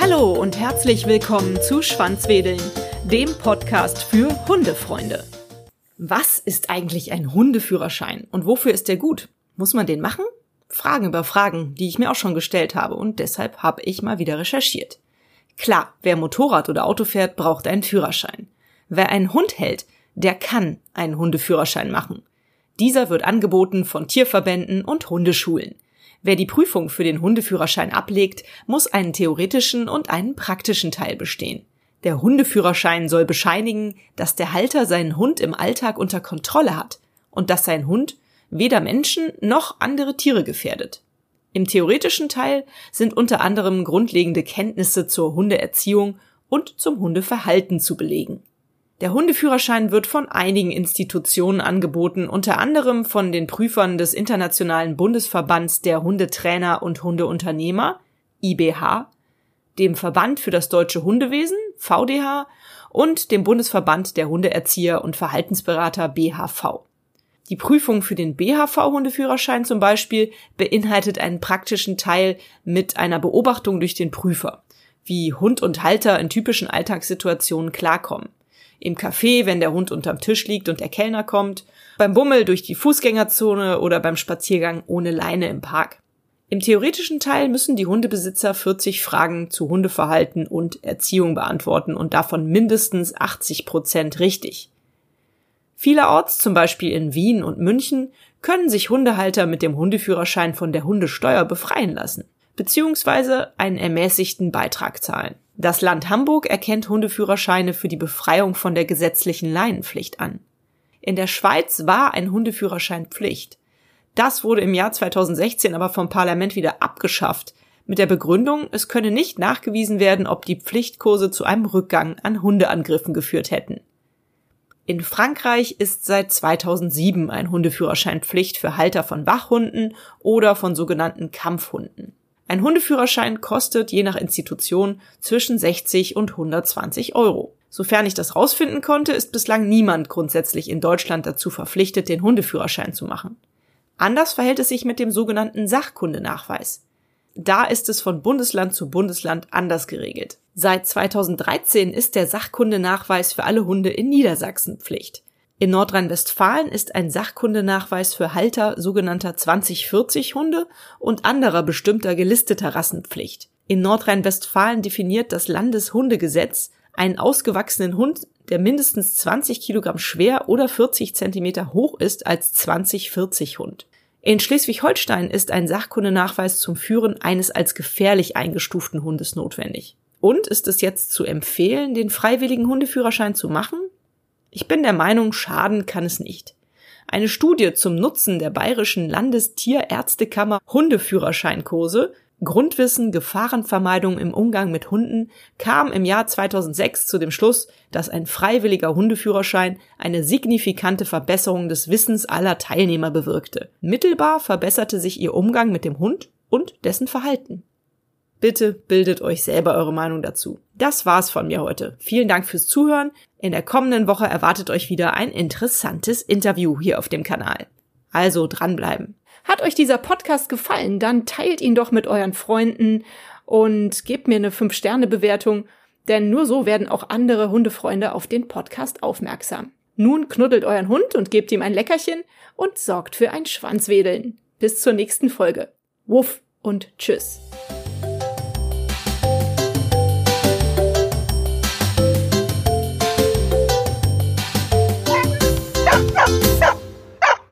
Hallo und herzlich willkommen zu Schwanzwedeln, dem Podcast für Hundefreunde. Was ist eigentlich ein Hundeführerschein und wofür ist der gut? Muss man den machen? Fragen über Fragen, die ich mir auch schon gestellt habe und deshalb habe ich mal wieder recherchiert. Klar, wer Motorrad oder Auto fährt, braucht einen Führerschein. Wer einen Hund hält, der kann einen Hundeführerschein machen. Dieser wird angeboten von Tierverbänden und Hundeschulen. Wer die Prüfung für den Hundeführerschein ablegt, muss einen theoretischen und einen praktischen Teil bestehen. Der Hundeführerschein soll bescheinigen, dass der Halter seinen Hund im Alltag unter Kontrolle hat und dass sein Hund weder Menschen noch andere Tiere gefährdet. Im theoretischen Teil sind unter anderem grundlegende Kenntnisse zur Hundeerziehung und zum Hundeverhalten zu belegen. Der Hundeführerschein wird von einigen Institutionen angeboten, unter anderem von den Prüfern des Internationalen Bundesverbands der Hundetrainer und Hundeunternehmer, IBH, dem Verband für das deutsche Hundewesen, VDH, und dem Bundesverband der Hundeerzieher und Verhaltensberater, BHV. Die Prüfung für den BHV-Hundeführerschein zum Beispiel beinhaltet einen praktischen Teil mit einer Beobachtung durch den Prüfer, wie Hund und Halter in typischen Alltagssituationen klarkommen. Im Café, wenn der Hund unterm Tisch liegt und der Kellner kommt, beim Bummel durch die Fußgängerzone oder beim Spaziergang ohne Leine im Park. Im theoretischen Teil müssen die Hundebesitzer 40 Fragen zu Hundeverhalten und Erziehung beantworten und davon mindestens 80 Prozent richtig. Vielerorts, zum Beispiel in Wien und München, können sich Hundehalter mit dem Hundeführerschein von der Hundesteuer befreien lassen, beziehungsweise einen ermäßigten Beitrag zahlen. Das Land Hamburg erkennt Hundeführerscheine für die Befreiung von der gesetzlichen Leinenpflicht an. In der Schweiz war ein Hundeführerschein Pflicht. Das wurde im Jahr 2016 aber vom Parlament wieder abgeschafft, mit der Begründung, es könne nicht nachgewiesen werden, ob die Pflichtkurse zu einem Rückgang an Hundeangriffen geführt hätten. In Frankreich ist seit 2007 ein Hundeführerschein Pflicht für Halter von Wachhunden oder von sogenannten Kampfhunden. Ein Hundeführerschein kostet je nach Institution zwischen 60 und 120 Euro. Sofern ich das rausfinden konnte, ist bislang niemand grundsätzlich in Deutschland dazu verpflichtet, den Hundeführerschein zu machen. Anders verhält es sich mit dem sogenannten Sachkundenachweis. Da ist es von Bundesland zu Bundesland anders geregelt. Seit 2013 ist der Sachkundenachweis für alle Hunde in Niedersachsen Pflicht. In Nordrhein-Westfalen ist ein Sachkundenachweis für Halter sogenannter 2040 Hunde und anderer bestimmter gelisteter Rassen Pflicht. In Nordrhein-Westfalen definiert das Landeshundegesetz einen ausgewachsenen Hund, der mindestens 20 Kilogramm schwer oder 40 Zentimeter hoch ist, als 2040 Hund. In Schleswig-Holstein ist ein Sachkundenachweis zum Führen eines als gefährlich eingestuften Hundes notwendig. Und ist es jetzt zu empfehlen, den freiwilligen Hundeführerschein zu machen? Ich bin der Meinung, schaden kann es nicht. Eine Studie zum Nutzen der bayerischen Landestierärztekammer Hundeführerscheinkurse Grundwissen, Gefahrenvermeidung im Umgang mit Hunden kam im Jahr 2006 zu dem Schluss, dass ein freiwilliger Hundeführerschein eine signifikante Verbesserung des Wissens aller Teilnehmer bewirkte. Mittelbar verbesserte sich ihr Umgang mit dem Hund und dessen Verhalten. Bitte bildet euch selber eure Meinung dazu. Das war's von mir heute. Vielen Dank fürs Zuhören. In der kommenden Woche erwartet euch wieder ein interessantes Interview hier auf dem Kanal. Also dranbleiben. Hat euch dieser Podcast gefallen, dann teilt ihn doch mit euren Freunden und gebt mir eine 5-Sterne-Bewertung, denn nur so werden auch andere Hundefreunde auf den Podcast aufmerksam. Nun knuddelt euren Hund und gebt ihm ein Leckerchen und sorgt für ein Schwanzwedeln. Bis zur nächsten Folge. Wuff und tschüss.